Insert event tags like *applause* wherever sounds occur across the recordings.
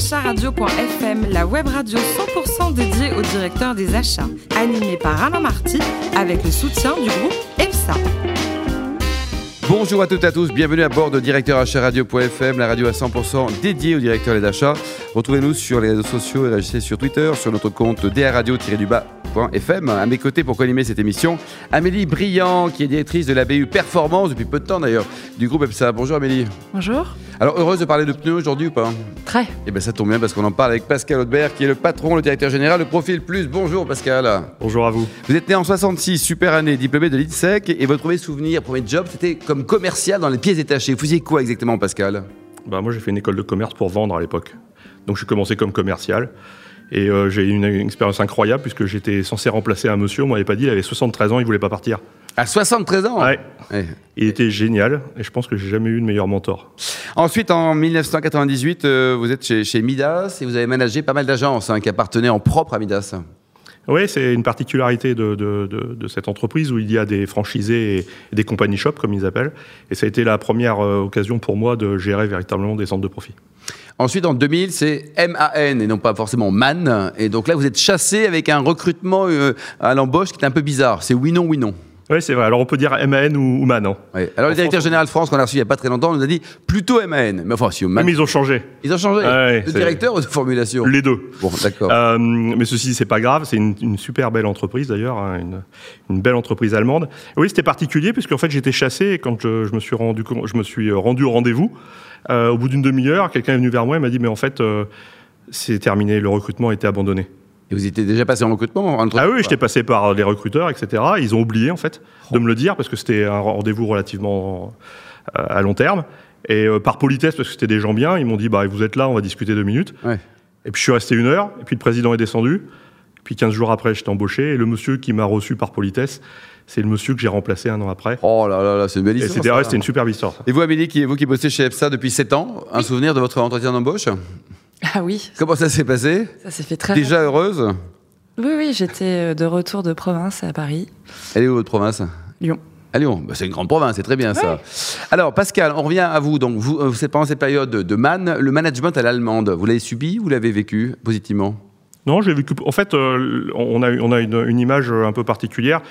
acharadio.fm, la web radio 100% dédiée au directeur des achats, animée par Alain Marty avec le soutien du groupe EPSA. Bonjour à toutes et à tous, bienvenue à bord de Directeur Radio.fm, la radio à 100% dédiée au directeur des achats. Retrouvez-nous sur les réseaux sociaux et réagissez sur Twitter, sur notre compte drradio-du-bas FM. À mes côtés pour co-animer cette émission, Amélie Briand, qui est directrice de la BU Performance depuis peu de temps d'ailleurs, du groupe EPSA. Bonjour Amélie. Bonjour. Alors heureuse de parler de pneus aujourd'hui ou pas Très. Eh bien ça tombe bien parce qu'on en parle avec Pascal Audebert, qui est le patron, le directeur général de Profil Plus. Bonjour Pascal. Bonjour à vous. Vous êtes né en 66, super année, diplômé de l'INSEC, et votre premier souvenir, premier job, c'était comme commercial dans les pièces détachées. Vous faisiez quoi exactement Pascal? Bah moi j'ai fait une école de commerce pour vendre à l'époque. Donc je suis commencé comme commercial. Et euh, j'ai eu une, une expérience incroyable puisque j'étais censé remplacer un monsieur, on m'avait pas dit, il avait 73 ans, il voulait pas partir. À 73 ans Ouais. Ouais. Il était génial et je pense que j'ai jamais eu de meilleur mentor. Ensuite, en 1998, euh, vous êtes chez, chez Midas et vous avez managé pas mal d'agences hein, qui appartenaient en propre à Midas. Oui, c'est une particularité de, de- de- cette entreprise où il y a des franchisés et, et des compagnie shops, comme ils appellent. Et ça a été la première euh, occasion pour moi de gérer véritablement des centres de profit. Ensuite, en 2000, c'est MAN et non pas forcément MAN. Et donc là, vous êtes chassé avec un recrutement euh, à l'embauche qui est un peu bizarre. C'est oui, non, oui, non. Oui, c'est vrai. Alors on peut dire MAN ou, ou MAN. hein. Ouais. Alors, le En directeur France, général France, qu'on a reçu il n'y a pas très longtemps, nous a dit plutôt MAN. Mais enfin, si MAN. Mais ils ont changé. Ils ont changé Ouais, de directeur ou de formulation Les deux. Bon, d'accord. Euh, mais ceci, c'est pas grave. C'est une, une super belle entreprise d'ailleurs, hein, une, une belle entreprise allemande. Et oui, c'était particulier puisqu'en fait j'étais chassé quand je, je me suis rendu, je me suis rendu au rendez-vous. euh, au bout d'une demi-heure, quelqu'un est venu vers moi et m'a dit mais en fait euh, c'est terminé, le recrutement a été abandonné. Et vous étiez déjà passé en recrutement en Ah oui, j'étais passé par les recruteurs, etc. Ils ont oublié en fait de me le dire parce que c'était un rendez-vous relativement euh, à long terme. Et euh, par politesse, parce que c'était des gens bien, ils m'ont dit bah vous êtes là, on va discuter deux minutes. Ouais. Et puis je suis resté une heure, et puis le président est descendu. Et puis 15 jours après, j'étais embauché, et le monsieur qui m'a reçu par politesse, c'est le monsieur que j'ai remplacé un an après. Oh là là là, c'est une belle Et histoire. c'était ça. ouais, c'était une superbe histoire. ça. Et vous, Amélie, qui, vous qui bossez chez EFSA depuis 7 ans, un souvenir de votre entretien d'embauche? Ah oui, Comment ça s'est passé ça s'est fait très Déjà heureuse Oui, oui, j'étais euh, de retour de province à Paris. Elle est où votre province? Lyon. À Lyon. Bah, c'est une grande province, c'est très bien ça. Alors, Pascal, on revient à vous. Donc, vous, euh, c'est pendant cette période de, man, le management à l'allemande, vous l'avez subi ou vous l'avez vécu positivement? Non, j'ai vécu. En fait, euh, on a, on a une, une image un peu particulière.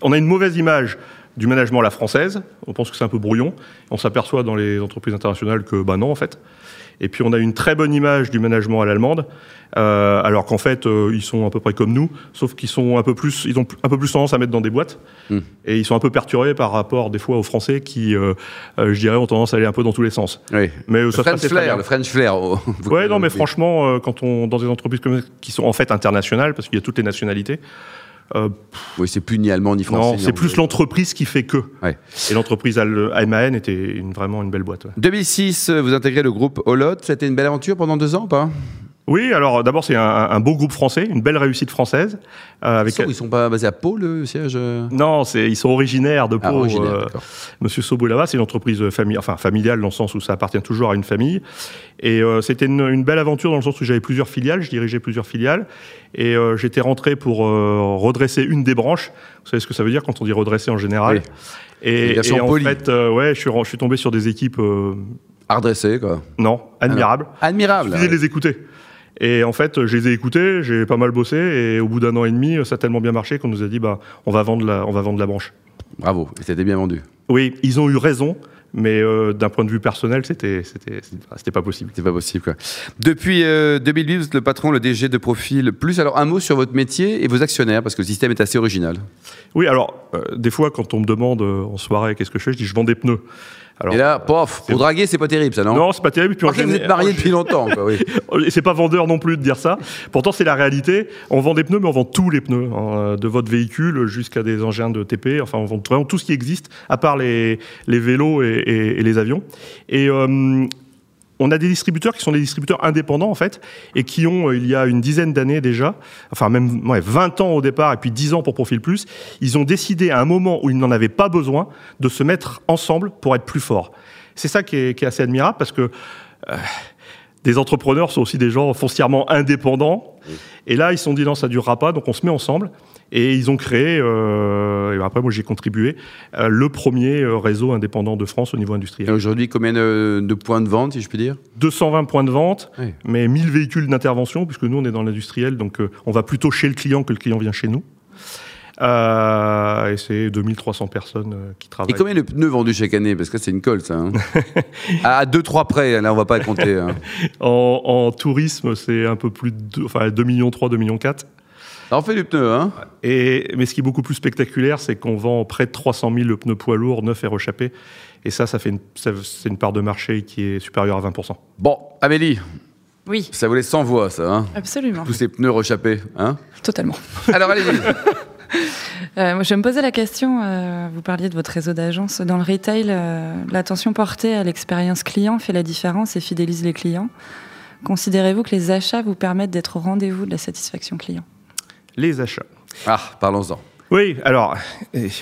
On a une mauvaise image du management à la française. On pense que c'est un peu brouillon. On s'aperçoit dans les entreprises internationales que, bah non, en fait. Et puis, on a une très bonne image du management à l'allemande, euh, alors qu'en fait, euh, ils sont à peu près comme nous, sauf qu'ils sont un peu plus, ils ont un peu plus tendance à mettre dans des boîtes. Hmm. Et ils sont un peu perturbés par rapport, des fois, aux Français qui, euh, euh, je dirais, ont tendance à aller un peu dans tous les sens. Oui. Mais euh, Le ça French flair, le French flair. oh, Ouais, non, mais franchement, euh, quand on dans des entreprises comme qui sont en fait internationales, parce qu'il y a toutes les nationalités, euh, Oui, c'est plus ni allemand ni français. non, ni c'est plus l'entreprise qui fait que. Ouais. Et l'entreprise MAN était une- vraiment une belle boîte. ouais. 2006, euh, vous intégrez le groupe Holot. C'était une belle aventure pendant deux ans ou pas? Oui, alors d'abord c'est un, un beau groupe français, une belle réussite française. euh, ils sont, ils sont pas basés à Pau, le siège euh non, c'est ils sont originaires de Ah, Pau. originaire, euh. Monsieur Sobo là-bas, c'est une entreprise famille, enfin familiale dans le sens où ça appartient toujours à une famille. Et euh, c'était une, une belle aventure dans le sens où j'avais plusieurs filiales, je dirigeais plusieurs filiales, et j'étais rentré pour redresser une des branches. Vous savez ce que ça veut dire quand on dit redresser en général? Oui. Et, et en fait, ouais, je suis, je tombé sur des équipes Redressé, quoi. non. Admirable. Il suffisait de les écouter. Et en fait, je les ai écoutés, j'ai pas mal bossé, et au bout d'un an et demi, ça a tellement bien marché qu'on nous a dit, bah, on va vendre la, on va vendre la branche. Bravo, et c'était bien vendu. Oui, ils ont eu raison, mais euh, d'un point de vue personnel, c'était, c'était, c'était pas possible. C'est pas possible, quoi. Depuis euh, 2008, vous êtes le patron, le DG de Profil Plus. Alors, un mot sur votre métier et vos actionnaires, parce que le système est assez original. Oui, alors, euh, des fois, quand on me demande euh, en soirée qu'est-ce que je fais, je dis, je vends des pneus. Alors, et là, pof, pour draguer, c'est pas terrible, ça, non non, c'est pas terrible. Puis en Ok, vous êtes marié depuis longtemps, quoi, oui. *laughs* Et c'est pas vendeur non plus de dire ça. Pourtant, c'est la réalité. On vend des pneus, mais on vend tous les pneus, hein, de votre véhicule jusqu'à des engins de TP. Enfin, on vend vraiment tout ce qui existe, à part les, les vélos et, et- et les avions. Et euh, on a des distributeurs qui sont des distributeurs indépendants, en fait, et qui ont, euh, il y a une dizaine d'années déjà, enfin même ouais, 20 ans au départ, et puis 10 ans pour Profil Plus, ils ont décidé à un moment où ils n'en avaient pas besoin de se mettre ensemble pour être plus forts. C'est ça qui est, qui est assez admirable, parce que des entrepreneurs sont aussi des gens foncièrement indépendants Et là, ils se sont dit non, ça durera pas, donc on se met ensemble. Et ils ont créé, euh, et après moi j'ai contribué, euh, le premier euh, réseau indépendant de France au niveau Et industriel. aujourd'hui, combien de, de points de vente, si je puis dire? 220 points de vente, Oui. mais 1000 véhicules d'intervention, puisque nous on est dans l'industriel, donc euh, on va plutôt chez le client que le client vient chez nous. Et c'est 2300 personnes qui Et travaillent. combien de pneus vendus chaque année? Parce que c'est une colle, ça. hein. à 2-3 près, là, on va pas compter. hein. *laughs* En, en tourisme, c'est un peu plus de deux- enfin, 2 millions 3, 2 millions 4. On fait du pneu, hein Et, mais ce qui est beaucoup plus spectaculaire, c'est qu'on vend près de 300 000 pneus poids lourds neufs et rechappés. Et ça, ça fait une, c'est une part de marché qui est supérieure à 20%. Bon, Amélie, Oui, ça voulait 100 voix, ça. Hein absolument. Tous ces pneus rechappés. Hein Totalement. Alors, allez-y. *laughs* Euh, moi, je me posais la question, euh, vous parliez de votre réseau d'agences. Dans le retail, euh, l'attention portée à l'expérience client fait la différence et fidélise les clients. Considérez-vous que les achats vous permettent d'être au rendez-vous de la satisfaction client? Les achats. Ah, parlons-en. Oui, alors,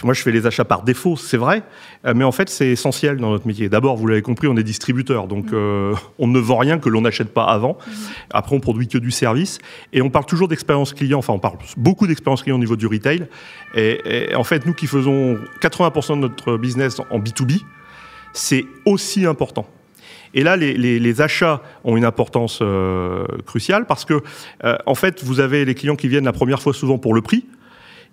moi je fais les achats par défaut, c'est vrai, euh, mais en fait c'est essentiel dans notre métier. D'abord, vous l'avez compris, on est distributeur, donc euh, on ne vend rien que l'on n'achète pas avant. Après, on produit que du service, et on parle toujours d'expérience client, enfin on parle beaucoup d'expérience client au niveau du retail. Et, et en fait, nous qui faisons 80% de notre business en B2B, c'est aussi important. Et là, les, achats ont une importance euh, cruciale parce que, euh, en fait, vous avez les clients qui viennent la première fois souvent pour le prix.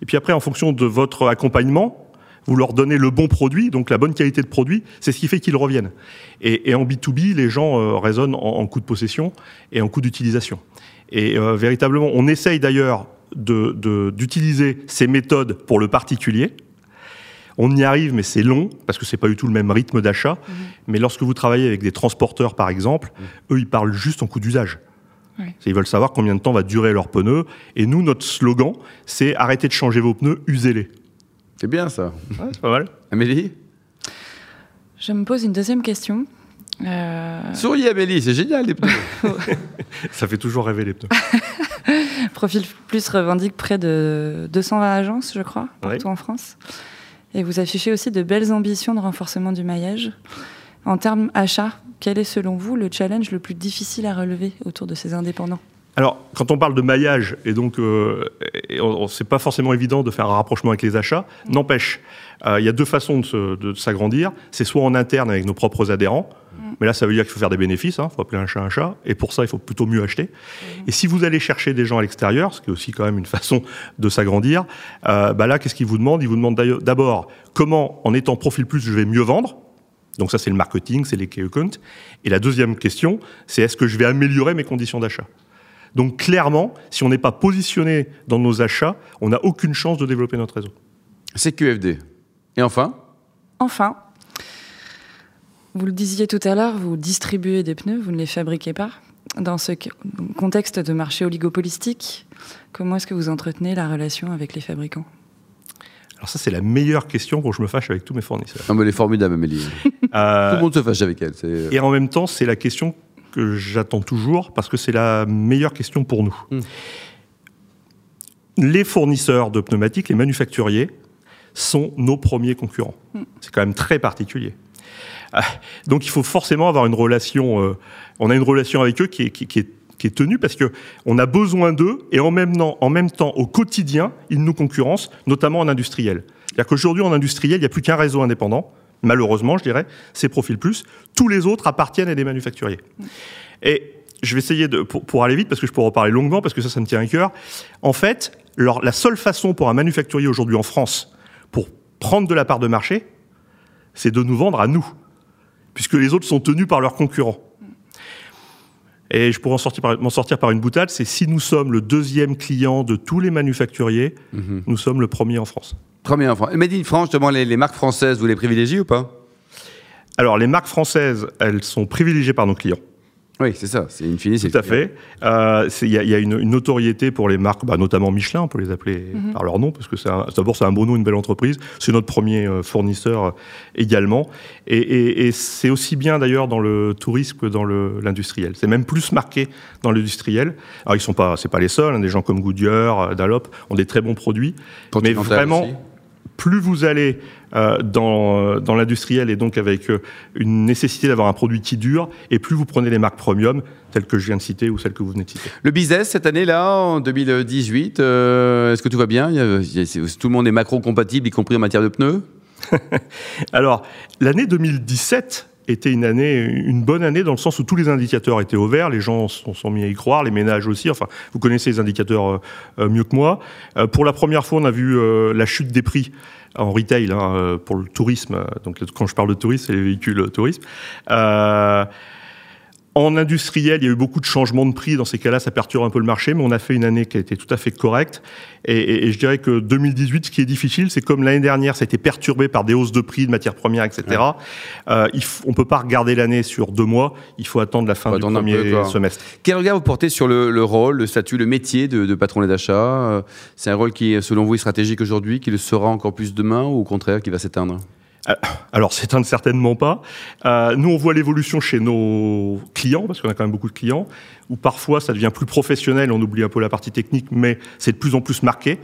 Et puis après, en fonction de votre accompagnement, vous leur donnez le bon produit, donc la bonne qualité de produit, c'est ce qui fait qu'ils reviennent. Et, en B2B, les gens euh, raisonnent en, coût de possession et en coût d'utilisation. Et véritablement, on essaye d'ailleurs d'utiliser ces méthodes pour le particulier. On y arrive, mais c'est long, parce que c'est pas du tout le même rythme d'achat. Mais lorsque vous travaillez avec des transporteurs, par exemple, eux, ils parlent juste en coût d'usage. Ils veulent savoir combien de temps va durer leur pneu. Et nous, notre slogan, c'est arrêtez de changer vos pneus, usez-les. C'est bien, ça. c'est pas mal. Amélie? Je me pose une deuxième question. Euh, Souriez, Amélie, c'est génial, les pneus. *laughs* Ça fait toujours rêver les pneus. *laughs* Profil Plus revendique près de 220 agences, je crois, partout en France. Et vous affichez aussi de belles ambitions de renforcement du maillage. En termes achat, quel est selon vous le challenge le plus difficile à relever autour de ces indépendants? Alors, quand on parle de maillage, et donc, euh, c'est pas forcément évident de faire un rapprochement avec les achats. N'empêche, euh, il y a deux façons de s'agrandir. C'est soit en interne avec nos propres adhérents, mais là, ça veut dire qu'il faut faire des bénéfices. Il faut appeler un chat un chat, et pour ça, il faut plutôt mieux acheter. Et si vous allez chercher des gens à l'extérieur, ce qui est aussi quand même une façon de s'agrandir, euh, bah là, qu'est-ce qu'ils vous demandent? Ils vous demandent d'abord comment, en étant profil plus, je vais mieux vendre. Donc ça, c'est le marketing, c'est les key accounts. Et la deuxième question, c'est est-ce que je vais améliorer mes conditions d'achat? Donc clairement, si on n'est pas positionné dans nos achats, on n'a aucune chance de développer notre réseau. C'est QFD. Et enfin? Enfin, vous le disiez tout à l'heure, vous distribuez des pneus, vous ne les fabriquez pas. Dans ce co- contexte de marché oligopolistique, comment est-ce que vous entretenez la relation avec les fabricants? Alors ça, c'est la meilleure question pour que je me fâche avec tous mes fournisseurs. Non, mais elle est formidable, Amélie. *laughs* Euh, Tout le monde se fâche avec elle. c'est- et en même temps, c'est la question que j'attends toujours parce que c'est la meilleure question pour nous. Mm. Les fournisseurs de pneumatiques, les manufacturiers, sont nos premiers concurrents. C'est quand même très particulier. Ah, Donc il faut forcément avoir une relation. euh, on a une relation avec eux qui est, tenue parce que on a besoin d'eux et en même, temps, au quotidien, ils nous concurrencent, notamment en industriel. C'est-à-dire qu'aujourd'hui, en industriel, il n'y a plus qu'un réseau indépendant. Malheureusement, je dirais, c'est Profil Plus. Tous les autres appartiennent à des manufacturiers. Et je vais essayer de, pour, aller vite, parce que je pourrais en parler longuement, parce que ça, ça me tient à cœur. En fait, la seule façon pour un manufacturier aujourd'hui en France pour prendre de la part de marché, c'est de nous vendre à nous, puisque les autres sont tenus par leurs concurrents. Et je pourrais en sortir m'en sortir par une boutade, c'est si nous sommes le deuxième client de tous les manufacturiers, Mhm. nous sommes le premier en France. Premier enfant. Made in France, justement, les, les marques françaises, vous les privilégiez ou pas? Alors, les marques françaises, elles sont privilégiées par nos clients. Oui, c'est ça. C'est une finie, c'est Tout à fait. Euh, Il y a, il y a une, une notoriété pour les marques, bah, notamment Michelin, on peut les appeler par leur nom, parce que d'abord c'est un beau nom, une belle entreprise. C'est notre premier euh, fournisseur euh, également. Et, et- et c'est aussi bien d'ailleurs dans le tourisme que dans l'industriel. C'est même plus marqué dans l'industriel. Alors ils sont pas, c'est pas les seuls. hein, des gens comme Goodyear, Dunlop ont des très bons produits, mais vraiment aussi. Plus vous allez euh, dans, dans l'industriel et donc avec euh, une nécessité d'avoir un produit qui dure, et plus vous prenez les marques premium, telles que je viens de citer ou celles que vous venez de citer. Le business cette année-là, en 2018, euh, est-ce que tout va bien? Tout le monde est macro-compatible, y compris en matière de pneus? *laughs* Alors, l'année 2017 était une année, une bonne année dans le sens où tous les indicateurs étaient au vert, les gens sont, sont mis à y croire, les ménages aussi. Enfin, vous connaissez les indicateurs euh, euh, mieux que moi. Euh, pour la première fois, on a vu la chute des prix en retail hein, pour le tourisme. Donc, quand je parle de tourisme, c'est les véhicules tourisme. En industriel, il y a eu beaucoup de changements de prix. Dans ces cas-là, ça perturbe un peu le marché, mais on a fait une année qui a été tout à fait correcte. Et, et, je dirais que 2018, ce qui est difficile, c'est comme l'année dernière, ça a été perturbé par des hausses de prix de matières premières, etc. Euh, il on peut pas regarder l'année sur deux mois. Il faut attendre la fin du premier semestre. Quel regard vous portez sur le, le rôle, le statut, le métier de, de patron d'achat euh, C'est un rôle qui, selon vous, est stratégique aujourd'hui, qui le sera encore plus demain, ou au contraire, qui va s'éteindre? Alors, c'est certainement pas. Euh, nous, on voit l'évolution chez nos clients, parce qu'on a quand même beaucoup de clients, où parfois ça devient plus professionnel, on oublie un peu la partie technique, mais c'est de plus en plus marqué.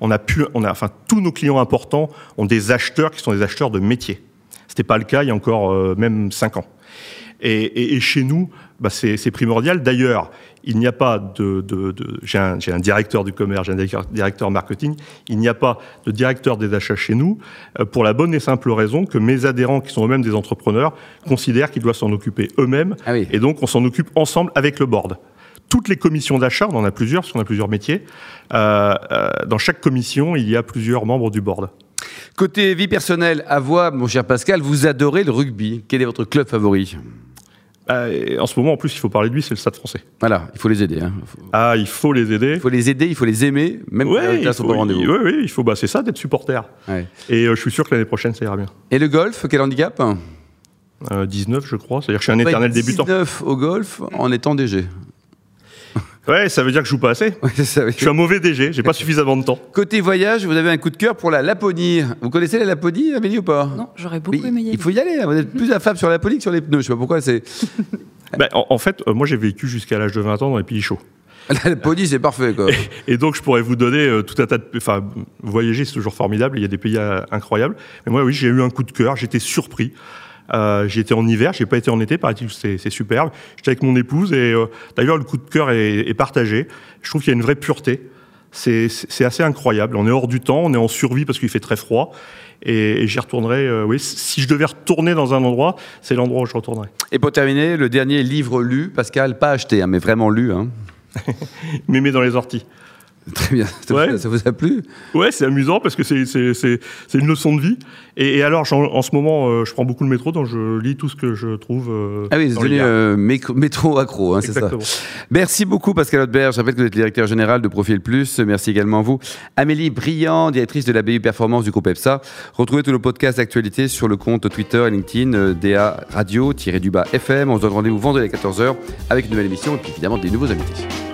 On a pu, enfin, tous nos clients importants ont des acheteurs qui sont des acheteurs de métier. C'était pas le cas il y a encore euh, même cinq ans. Et, et, et, chez nous, bah c'est primordial. D'ailleurs, il n'y a pas de... de, de j'ai un, un, directeur du commerce, j'ai un directeur marketing, il n'y a pas de directeur des achats chez nous, euh, pour la bonne et simple raison que mes adhérents, qui sont eux-mêmes des entrepreneurs, considèrent qu'ils doivent s'en occuper eux-mêmes, ah oui. et donc on s'en occupe ensemble avec le board toutes les commissions d'achat, on en a plusieurs, parce qu'on a plusieurs métiers, euh, euh, dans chaque commission, il y a plusieurs membres du board. Côté vie personnelle, à voix, mon cher Pascal, vous adorez le rugby. Quel est votre club favori? Bah, en ce moment, en plus, il faut parler de lui, c'est le Stade français. Voilà, il faut les aider. Hein. Ah, il faut les aider. Il faut les aider, il faut les aimer, même ouais, quand ils sont pas rendez-vous. Oui, oui, il faut. Bah, c'est ça d'être supporter. Ouais. Et euh, je suis sûr que l'année prochaine, ça ira bien. Et le golf, quel handicap? Euh, 19, je crois. C'est-à-dire que je suis un éternel 19 débutant. 19 au golf en étant DG. Ouais, ça veut dire que je joue pas assez. *laughs* Ouais, ça, oui. Je suis un mauvais DG, j'ai pas *laughs* suffisamment de temps. Côté voyage, vous avez un coup de cœur pour la Laponie. Vous connaissez la Laponie, Amélie, ou pas? Non, j'aurais beaucoup aimé y aller. Il faut y aller, hein. vous êtes plus affable sur la Laponie que sur les pneus. Je sais pas pourquoi, c'est... *laughs* ben, en, en, fait, euh, moi j'ai vécu jusqu'à l'âge de 20 ans dans les pays chauds. La Laponie, c'est parfait, quoi. Et, et, donc, je pourrais vous donner euh, tout un tas de. Enfin, voyager, c'est toujours formidable. Il y a des pays euh, incroyables. Mais moi, oui, j'ai eu un coup de cœur. J'étais surpris. Euh, j'y étais en hiver, j'ai pas été en été, paraît-il, c'est superbe. J'étais avec mon épouse et euh, d'ailleurs le coup de cœur est, est, partagé. Je trouve qu'il y a une vraie pureté. C'est assez incroyable. On est hors du temps, on est en survie parce qu'il fait très froid. Et, et j'y retournerai. Euh, oui, si je devais retourner dans un endroit, c'est l'endroit où je retournerai. Et pour terminer, le dernier livre lu, Pascal, pas acheté, hein, mais vraiment lu. Hein. *laughs* Mémé dans les orties. *laughs* Très bien. Ouais. Ça vous a plu? Ouais, c'est amusant parce que c'est une leçon de vie. Et, et alors, en, en, ce moment, euh, je prends beaucoup le métro, donc je lis tout ce que je trouve. Euh, ah oui, vous êtes euh, métro accro, hein, c'est ça. Merci beaucoup, Pascal Hotberg. Je rappelle que vous êtes directeur général de Profil Plus. Merci également à vous. Amélie Briand, directrice de la BU Performance du groupe EPSA. Retrouvez tous nos podcasts d'actualité sur le compte Twitter et LinkedIn DA Radio-du-bas FM. On se donne rendez-vous vendredi à 14h avec une nouvelle émission et puis évidemment des nouveaux invités